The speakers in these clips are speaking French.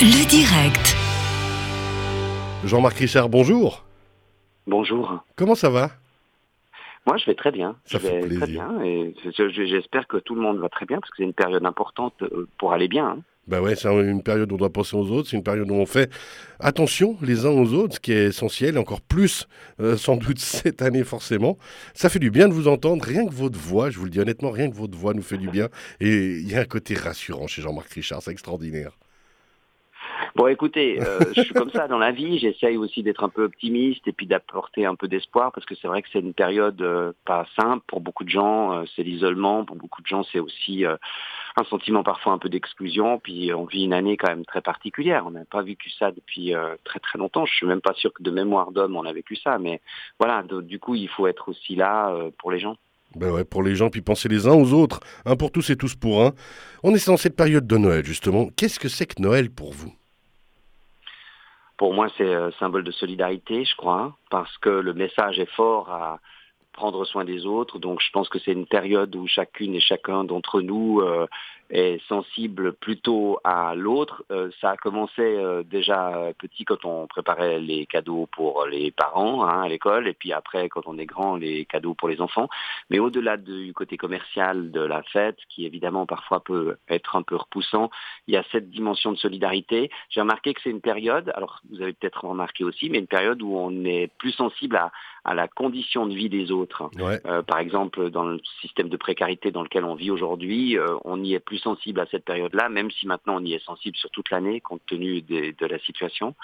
Le direct. Jean-Marc Richard, bonjour. Bonjour. Comment ça va? Moi, je vais très bien. Ça je fait vais plaisir. très bien et je- je- j'espère que tout le monde va très bien parce que c'est une période importante euh, pour aller bien. hein. Bah ouais, c'est une période où on doit penser aux autres, c'est une période où on fait attention les uns aux autres, ce qui est essentiel, encore plus euh, sans doute cette année forcément. Ça fait du bien de vous entendre, rien que votre voix, je vous le dis honnêtement, rien que votre voix nous fait du bien. Et il y a un côté rassurant chez Jean-Marc Richard, c'est extraordinaire. Bon, écoutez, euh, je suis comme ça dans la vie. J'essaye aussi d'être un peu optimiste et puis d'apporter un peu d'espoir parce que c'est vrai que c'est une période euh, pas simple pour beaucoup de gens. euh, c'est l'isolement. Pour beaucoup de gens, c'est aussi un sentiment parfois un peu d'exclusion. Puis on vit une année quand même très particulière. On n'a pas vécu ça depuis très très longtemps. Je suis même pas sûr que de mémoire d'homme on a vécu ça. Mais voilà, du coup, il faut être aussi là pour les gens. Ben ouais, pour les gens, puis penser les uns aux autres, un pour tous et tous pour un. On est dans cette période de Noël justement. Qu'est-ce que c'est que Noël pour vous? Pour moi, c'est un symbole de solidarité, je crois, parce que le message est fort à prendre soin des autres. Donc, je pense que c'est une période où chacune et chacun d'entre nous euh, est sensible plutôt à l'autre. Euh, ça a commencé euh, déjà petit quand on préparait les cadeaux pour les parents hein, à l'école, et puis après, quand on est grand, les cadeaux pour les enfants. Mais au-delà du côté commercial de la fête, qui évidemment parfois peut être un peu repoussant, il y a cette dimension de solidarité. J'ai remarqué que c'est une période, alors vous avez peut-être remarqué aussi, mais une période où on est plus sensible à, à la condition de vie des autres. Ouais. Euh, par exemple, dans le système de précarité dans lequel on vit aujourd'hui, euh, on y est plus sensible à cette période-là, même si maintenant on y est sensible sur toute l'année, compte tenu des- de la situation.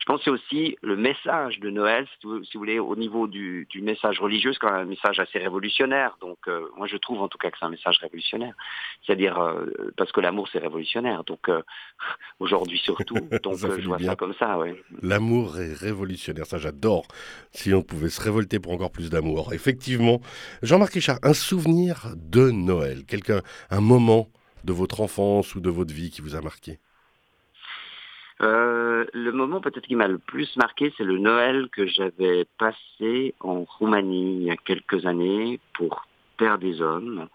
Je pense que c'est aussi le message de Noël, si vous, si vous voulez, au niveau du, du message religieux, c'est quand même un message assez révolutionnaire. Donc, euh, moi, je trouve en tout cas que c'est un message révolutionnaire. C'est-à-dire, euh, parce que l'amour, c'est révolutionnaire. Donc, euh, aujourd'hui surtout. Donc, je vois bien. ça comme ça, ouais. L'amour est révolutionnaire, ça j'adore. Si on pouvait se révolter pour encore plus d'amour. Effectivement, Jean-Marc Richard, un souvenir de Noël, quelqu'un, un moment de votre enfance ou de votre vie qui vous a marqué. Euh, le moment peut-être qui m'a le plus marqué, c'est le Noël que j'avais passé en Roumanie il y a quelques années pour Terre des Hommes.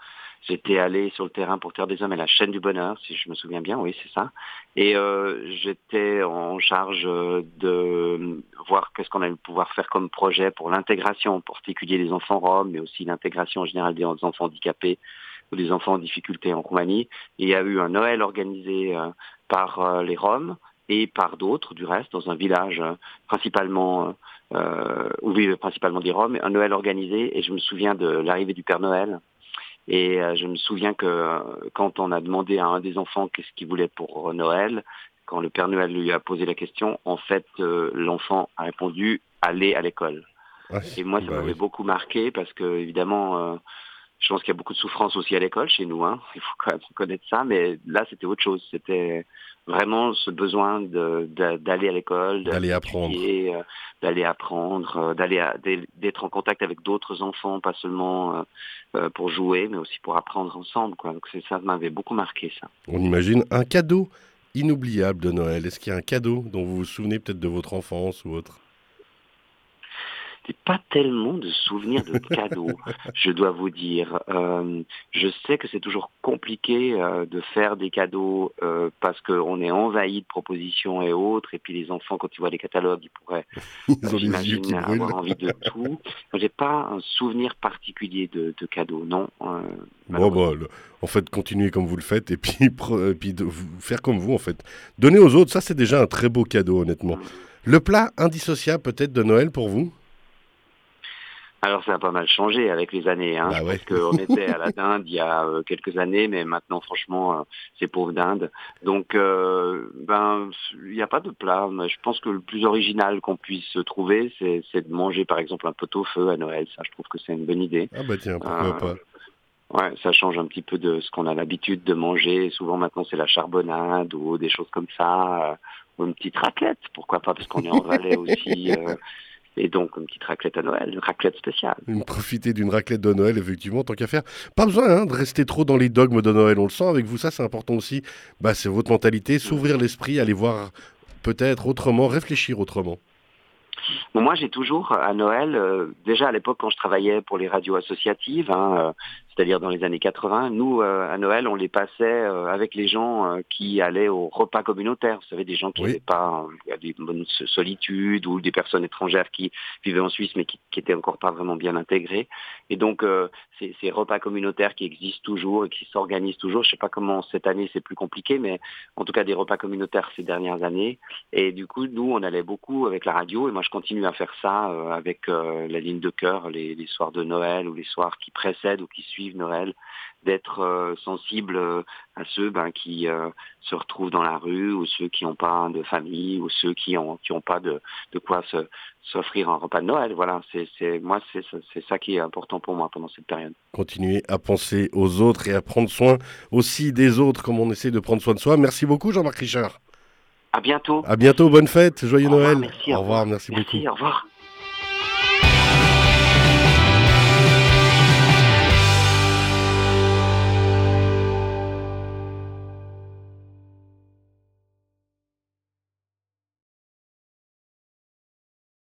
J'étais allé sur le terrain pour Terre des Hommes et la chaîne du bonheur, si je me souviens bien, oui c'est ça. Et euh, j'étais en charge euh, de voir qu'est-ce qu'on allait pouvoir faire comme projet pour l'intégration, en particulier des enfants roms, mais aussi l'intégration en général des enfants handicapés ou des enfants en difficulté en Roumanie. Et il y a eu un Noël organisé euh, par euh, les Roms et par d'autres du reste dans un village euh, principalement euh, où vivent principalement des Roms, un Noël organisé et je me souviens de l'arrivée du Père Noël et je me souviens que quand on a demandé à un des enfants qu'est-ce qu'il voulait pour Noël, quand le Père Noël lui a posé la question, en fait euh, l'enfant a répondu aller à l'école. Et moi, ça bah m'avait oui. beaucoup marqué parce que, évidemment, euh, je pense qu'il y a beaucoup de souffrance aussi à l'école chez nous. Hein. Il faut quand même reconnaître ça. Mais là, c'était autre chose. C'était vraiment ce besoin d'aller à l'école, D'aller apprendre. euh, d'aller apprendre, euh, d'aller d'être en contact avec d'autres enfants, pas seulement euh, euh, pour jouer, mais aussi pour apprendre ensemble. Quoi. Donc c'est ça m'avait beaucoup marqué ça. On imagine un cadeau inoubliable de Noël. Est-ce qu'il y a un cadeau dont vous vous souvenez peut-être de votre enfance ou autre? C'est pas tellement de souvenirs de cadeaux, je dois vous dire. Euh, je sais que c'est toujours compliqué euh, de faire des cadeaux euh, parce qu'on est envahi de propositions et autres. Et puis les enfants, quand ils voient les catalogues, ils pourraient, j'imagine, avoir envie de tout. J'ai pas un souvenir particulier de, de cadeaux, non. Bon, bah, le- en fait, continuez comme vous le faites et puis, pre- et puis de faire comme vous, en fait. Donner aux autres, ça, c'est déjà un très beau cadeau, honnêtement. Le plat indissociable, peut-être, de Noël pour vous? Alors ça a pas mal changé avec les années. Hein. Bah ouais. pense qu'on était à la dinde il y a euh, quelques années, mais maintenant franchement euh, c'est pauvre dinde. Donc euh, ben il n'y a pas de plat. Mais je pense que le plus original qu'on puisse trouver, c'est de manger par exemple un pot-au-feu à Noël. Ça, je trouve que c'est une bonne idée. Ah bah tiens, pourquoi pas Ouais, ça change un petit peu de ce qu'on a l'habitude de manger. Souvent maintenant c'est la charbonnade ou des choses comme ça, ou une petite raclette. Pourquoi pas Parce qu'on est en Valais aussi. euh, et donc une petite raclette à Noël, une raclette spéciale. Profiter d'une raclette de Noël, effectivement, tant qu'à faire. Pas besoin hein, de rester trop dans les dogmes de Noël, on le sent avec vous, ça c'est important aussi. Bah, c'est votre mentalité, s'ouvrir l'esprit, aller voir peut-être autrement, réfléchir autrement. Bon, moi, j'ai toujours à Noël, euh, déjà à l'époque quand je travaillais pour les radios associatives, hein, euh, c'est-à-dire dans les années 80. Nous, euh, à Noël, on les passait euh, avec les gens euh, qui allaient au repas communautaire. Vous savez, des gens qui n'avaient pas des bonnes solitudes ou des personnes étrangères qui vivaient en Suisse mais qui, qui étaient encore pas vraiment bien intégrées. Et donc, ces, ces, repas communautaires qui existent toujours et qui s'organisent toujours. Je sais pas comment cette année c'est plus compliqué, mais en tout cas des repas communautaires ces dernières années. Et du coup, nous, on allait beaucoup avec la radio et moi, je continue à faire ça avec la ligne de cœur les, les soirs de Noël ou les soirs qui précèdent ou qui suivent Noël, d'être euh, sensible euh, à ceux ben, qui euh, se retrouvent dans la rue ou ceux qui n'ont pas de famille ou ceux qui n'ont qui ont pas de, de quoi s'offrir un repas de Noël. Voilà, c'est moi c'est ça qui est important pour moi pendant cette période. Continuer à penser aux autres et à prendre soin aussi des autres comme on essaie de prendre soin de soi. Merci beaucoup Jean-Marc Richard. À bientôt. À bientôt, bonne fête, joyeux Noël. merci, au revoir, merci, merci beaucoup. Au revoir.